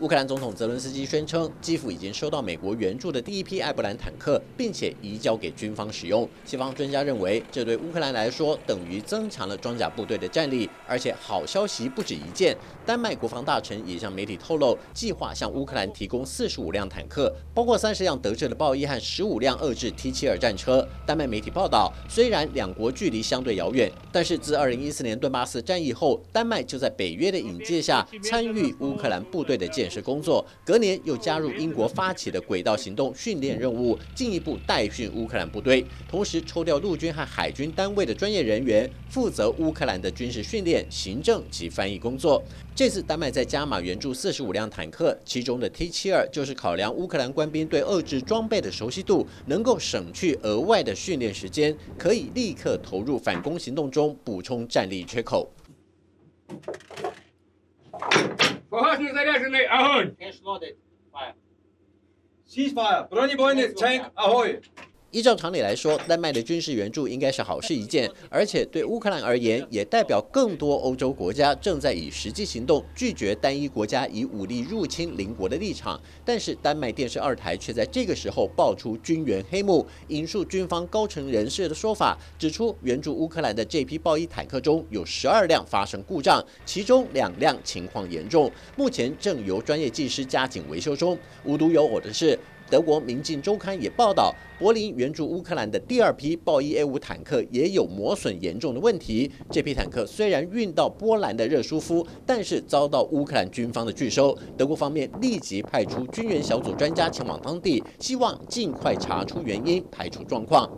乌克兰总统泽伦斯基宣称，基辅已经收到美国援助的第一批艾布兰坦克，并且移交给军方使用。西方专家认为，这对乌克兰来说等于增强了装甲部队的战力。而且好消息不止一件，丹麦国防大臣也向媒体透露，计划向乌克兰提供四十五辆坦克，包括三十辆德制的豹一和十五辆遏制 T 七二战车。丹麦媒体报道，虽然两国距离相对遥远，但是自二零一四年顿巴斯战役后，丹麦就在北约的引介下参与乌克兰部队的建。是工作，隔年又加入英国发起的轨道行动训练任务，进一步代训乌克兰部队，同时抽调陆军和海军单位的专业人员，负责乌克兰的军事训练、行政及翻译工作。这次丹麦在加码援助四十五辆坦克，其中的 T 七二就是考量乌克兰官兵对遏制装备的熟悉度，能够省去额外的训练时间，可以立刻投入反攻行动中，补充战力缺口。Рукопашно заряженный, огонь! Ceasefire! Бронебойный танк, огонь! 依照常理来说，丹麦的军事援助应该是好事一件，而且对乌克兰而言，也代表更多欧洲国家正在以实际行动拒绝单一国家以武力入侵邻国的立场。但是，丹麦电视二台却在这个时候爆出军援黑幕，引述军方高层人士的说法，指出援助乌克兰的这批豹一坦克中有十二辆发生故障，其中两辆情况严重，目前正由专业技师加紧维修中。无独有偶的是。德国《明镜周刊》也报道，柏林援助乌克兰的第二批豹一 A 五坦克也有磨损严重的问题。这批坦克虽然运到波兰的热舒夫，但是遭到乌克兰军方的拒收。德国方面立即派出军援小组专家前往当地，希望尽快查出原因，排除状况。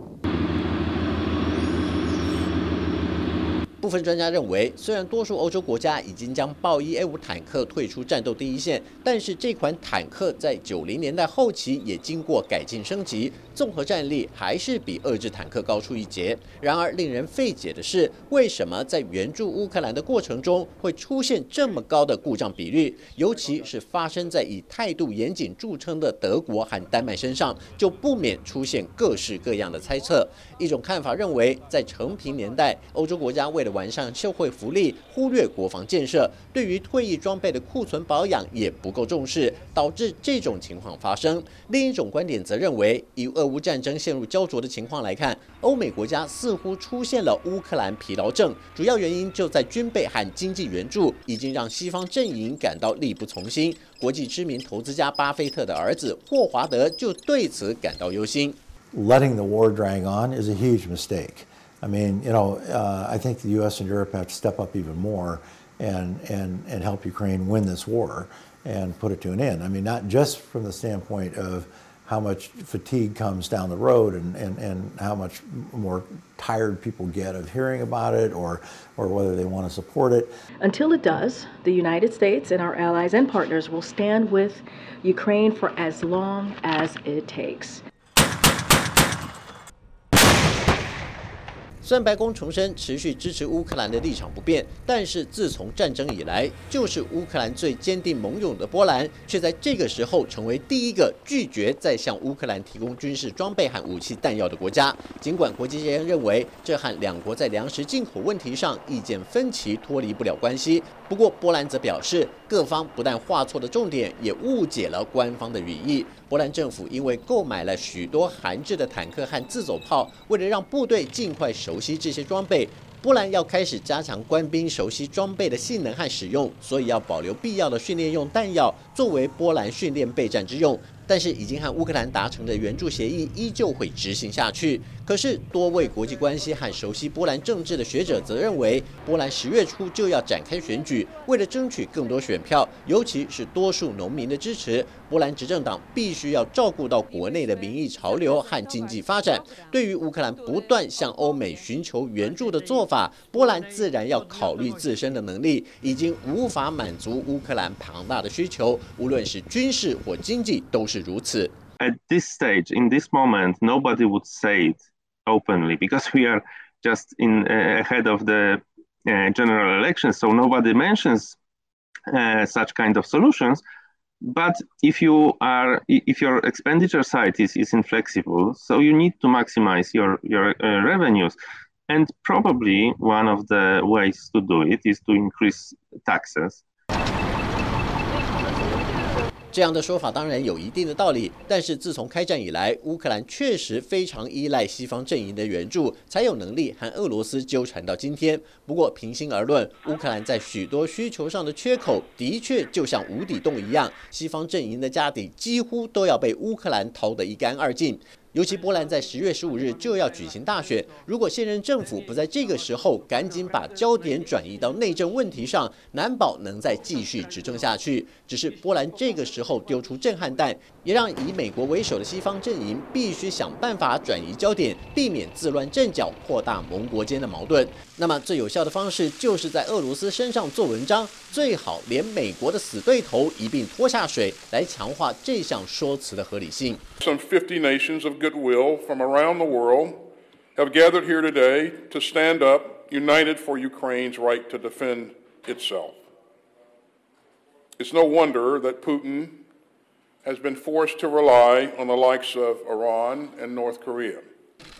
部分专家认为，虽然多数欧洲国家已经将豹一 A 五坦克退出战斗第一线，但是这款坦克在九零年代后期也经过改进升级，综合战力还是比遏制坦克高出一截。然而，令人费解的是，为什么在援助乌克兰的过程中会出现这么高的故障比率？尤其是发生在以态度严谨著称的德国和丹麦身上，就不免出现各式各样的猜测。一种看法认为，在成平年代，欧洲国家为了完善社会福利，忽略国防建设，对于退役装备的库存保养也不够重视，导致这种情况发生。另一种观点则认为，以俄乌战争陷入焦灼的情况来看，欧美国家似乎出现了乌克兰疲劳症，主要原因就在军备和经济援助已经让西方阵营感到力不从心。国际知名投资家巴菲特的儿子霍华德就对此感到忧心。Letting the war drag on is a huge mistake. I mean, you know, uh, I think the U.S. and Europe have to step up even more and, and, and help Ukraine win this war and put it to an end. I mean, not just from the standpoint of how much fatigue comes down the road and, and, and how much more tired people get of hearing about it or, or whether they want to support it. Until it does, the United States and our allies and partners will stand with Ukraine for as long as it takes. 虽然白宫重申持续支持乌克兰的立场不变，但是自从战争以来，就是乌克兰最坚定盟友的波兰，却在这个时候成为第一个拒绝再向乌克兰提供军事装备和武器弹药的国家。尽管国际间认为这和两国在粮食进口问题上意见分歧脱离不了关系，不过波兰则表示，各方不但画错了重点，也误解了官方的语义。波兰政府因为购买了许多韩制的坦克和自走炮，为了让部队尽快熟熟悉这些装备，波兰要开始加强官兵熟悉装备的性能和使用，所以要保留必要的训练用弹药作为波兰训练备战之用。但是已经和乌克兰达成的援助协议依旧会执行下去。可是多位国际关系和熟悉波兰政治的学者则认为，波兰十月初就要展开选举，为了争取更多选票，尤其是多数农民的支持，波兰执政党必须要照顾到国内的民意潮流和经济发展。对于乌克兰不断向欧美寻求援助的做法，波兰自然要考虑自身的能力已经无法满足乌克兰庞大的需求，无论是军事或经济都是。At this stage, in this moment, nobody would say it openly because we are just in uh, ahead of the uh, general election, so nobody mentions uh, such kind of solutions. But if you are, if your expenditure side is, is inflexible, so you need to maximize your your uh, revenues. And probably one of the ways to do it is to increase taxes. 这样的说法当然有一定的道理，但是自从开战以来，乌克兰确实非常依赖西方阵营的援助，才有能力和俄罗斯纠缠到今天。不过，平心而论，乌克兰在许多需求上的缺口的确就像无底洞一样，西方阵营的家底几乎都要被乌克兰掏得一干二净。尤其波兰在十月十五日就要举行大选，如果现任政府不在这个时候赶紧把焦点转移到内政问题上，难保能再继续执政下去。只是波兰这个时候丢出震撼弹，也让以美国为首的西方阵营必须想办法转移焦点，避免自乱阵脚，扩大盟国间的矛盾。那么最有效的方式就是在俄罗斯身上做文章，最好连美国的死对头一并拖下水，来强化这项说辞的合理性。Some 50 nations of goodwill from around the world have gathered here today to stand up united for Ukraine's right to defend itself. It's no wonder that Putin has been forced to rely on the likes of Iran and North Korea.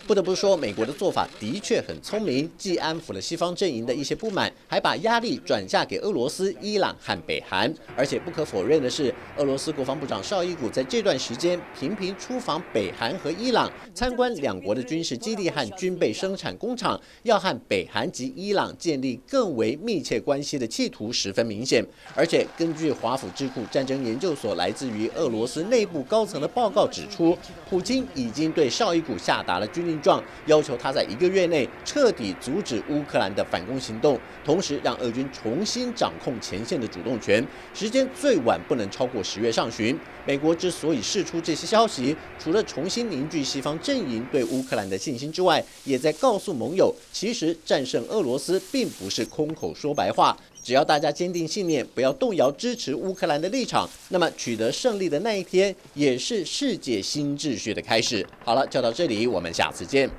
不得不说，美国的做法的确很聪明，既安抚了西方阵营的一些不满，还把压力转嫁给俄罗斯、伊朗和北韩。而且不可否认的是，俄罗斯国防部长绍伊古在这段时间频频出访北韩和伊朗，参观两国的军事基地和军备生产工厂，要和北韩及伊朗建立更为密切关系的企图十分明显。而且根据华府智库战争研究所来自于俄罗斯内部高层的报告指出，普京已经对绍伊古下达了军令。状要求他在一个月内彻底阻止乌克兰的反攻行动，同时让俄军重新掌控前线的主动权，时间最晚不能超过十月上旬。美国之所以释出这些消息，除了重新凝聚西方阵营对乌克兰的信心之外，也在告诉盟友，其实战胜俄罗斯并不是空口说白话。只要大家坚定信念，不要动摇支持乌克兰的立场，那么取得胜利的那一天，也是世界新秩序的开始。好了，就到这里，我们下次见。